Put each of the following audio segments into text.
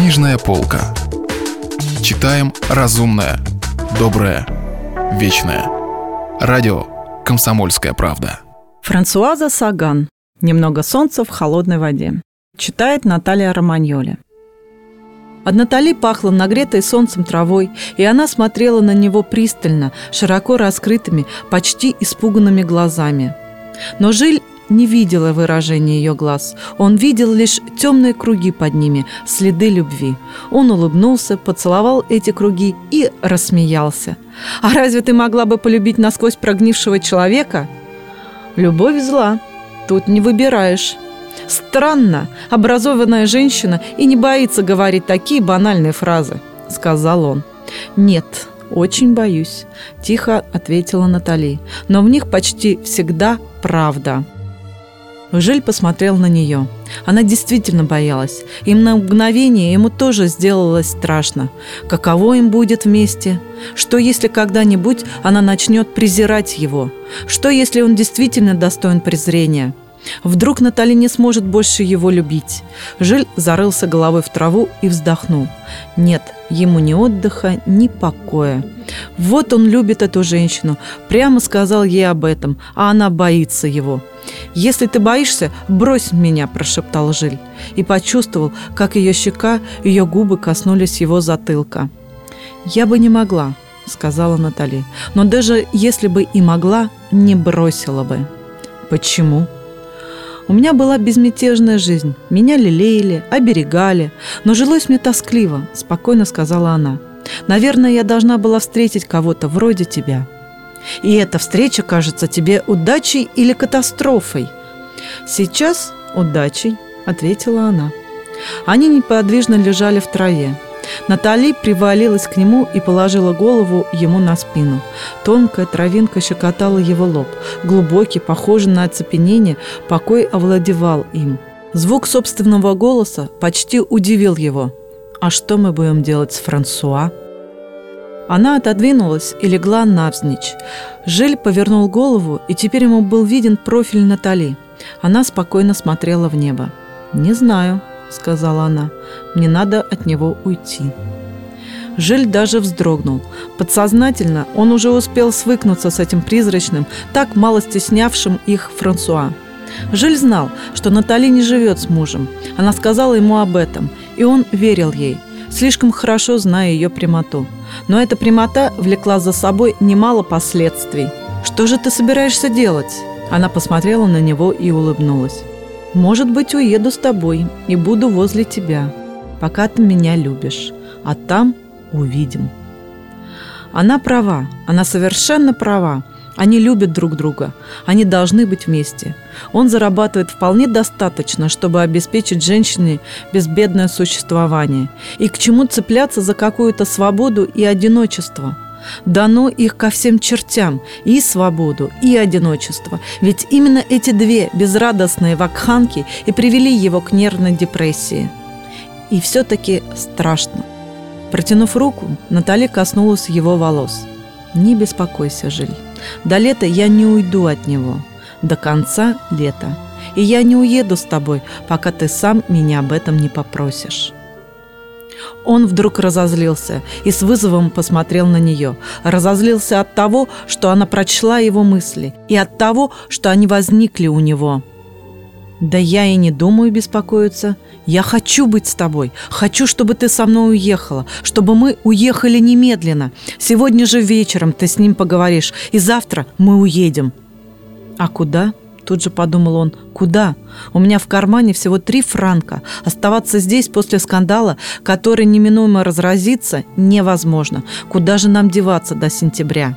Книжная полка. Читаем разумное, доброе, вечное. Радио «Комсомольская правда». Франсуаза Саган. «Немного солнца в холодной воде». Читает Наталья Романьоли. От Натали пахло нагретой солнцем травой, и она смотрела на него пристально, широко раскрытыми, почти испуганными глазами. Но Жиль не видела выражения ее глаз. Он видел лишь темные круги под ними, следы любви. Он улыбнулся, поцеловал эти круги и рассмеялся. «А разве ты могла бы полюбить насквозь прогнившего человека?» «Любовь зла. Тут не выбираешь». «Странно, образованная женщина и не боится говорить такие банальные фразы», — сказал он. «Нет, очень боюсь», — тихо ответила Натали. «Но в них почти всегда правда». Жиль посмотрел на нее. Она действительно боялась. Им на мгновение ему тоже сделалось страшно. Каково им будет вместе? Что, если когда-нибудь она начнет презирать его? Что, если он действительно достоин презрения? Вдруг Натали не сможет больше его любить. Жиль зарылся головой в траву и вздохнул. Нет, ему ни отдыха, ни покоя. Вот он любит эту женщину, прямо сказал ей об этом, а она боится его. «Если ты боишься, брось меня», – прошептал Жиль. И почувствовал, как ее щека, ее губы коснулись его затылка. «Я бы не могла», – сказала Натали. «Но даже если бы и могла, не бросила бы». «Почему?» У меня была безмятежная жизнь. Меня лелеяли, оберегали. Но жилось мне тоскливо, спокойно сказала она. Наверное, я должна была встретить кого-то вроде тебя. И эта встреча кажется тебе удачей или катастрофой? Сейчас удачей, ответила она. Они неподвижно лежали в траве. Натали привалилась к нему и положила голову ему на спину. Тонкая травинка щекотала его лоб. Глубокий, похожий на оцепенение, покой овладевал им. Звук собственного голоса почти удивил его. «А что мы будем делать с Франсуа?» Она отодвинулась и легла навзничь. Жиль повернул голову, и теперь ему был виден профиль Натали. Она спокойно смотрела в небо. «Не знаю», — сказала она. «Мне надо от него уйти». Жиль даже вздрогнул. Подсознательно он уже успел свыкнуться с этим призрачным, так мало стеснявшим их Франсуа. Жиль знал, что Натали не живет с мужем. Она сказала ему об этом, и он верил ей, слишком хорошо зная ее прямоту. Но эта прямота влекла за собой немало последствий. «Что же ты собираешься делать?» Она посмотрела на него и улыбнулась. Может быть, уеду с тобой и буду возле тебя, пока ты меня любишь, а там увидим. Она права, она совершенно права. Они любят друг друга, они должны быть вместе. Он зарабатывает вполне достаточно, чтобы обеспечить женщине безбедное существование. И к чему цепляться за какую-то свободу и одиночество – Дано их ко всем чертям, и свободу, и одиночество. Ведь именно эти две безрадостные вакханки и привели его к нервной депрессии. И все-таки страшно. Протянув руку, Натали коснулась его волос. «Не беспокойся, Жиль. До лета я не уйду от него. До конца лета. И я не уеду с тобой, пока ты сам меня об этом не попросишь». Он вдруг разозлился и с вызовом посмотрел на нее. Разозлился от того, что она прочла его мысли, и от того, что они возникли у него. «Да я и не думаю беспокоиться. Я хочу быть с тобой. Хочу, чтобы ты со мной уехала, чтобы мы уехали немедленно. Сегодня же вечером ты с ним поговоришь, и завтра мы уедем». «А куда?» Тут же подумал он, куда? У меня в кармане всего три франка. Оставаться здесь после скандала, который неминуемо разразится, невозможно. Куда же нам деваться до сентября?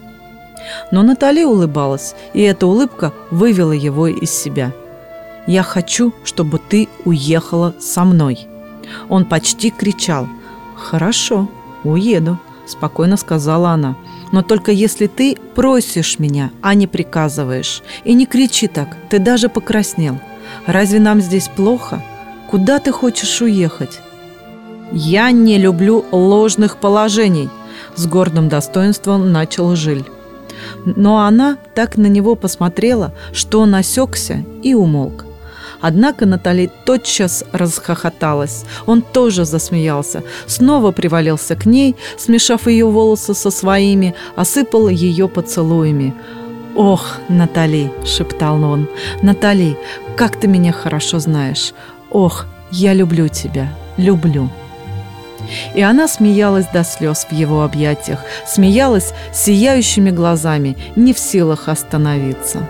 Но Натали улыбалась, и эта улыбка вывела его из себя. «Я хочу, чтобы ты уехала со мной». Он почти кричал. «Хорошо, уеду», – спокойно сказала она. Но только если ты просишь меня, а не приказываешь. И не кричи так, ты даже покраснел. Разве нам здесь плохо? Куда ты хочешь уехать? Я не люблю ложных положений, с гордым достоинством начал Жиль. Но она так на него посмотрела, что он осекся и умолк. Однако Натали тотчас расхохоталась. Он тоже засмеялся, снова привалился к ней, смешав ее волосы со своими, осыпал ее поцелуями. «Ох, Натали!» – шептал он. «Натали, как ты меня хорошо знаешь! Ох, я люблю тебя, люблю!» И она смеялась до слез в его объятиях, смеялась сияющими глазами, не в силах остановиться.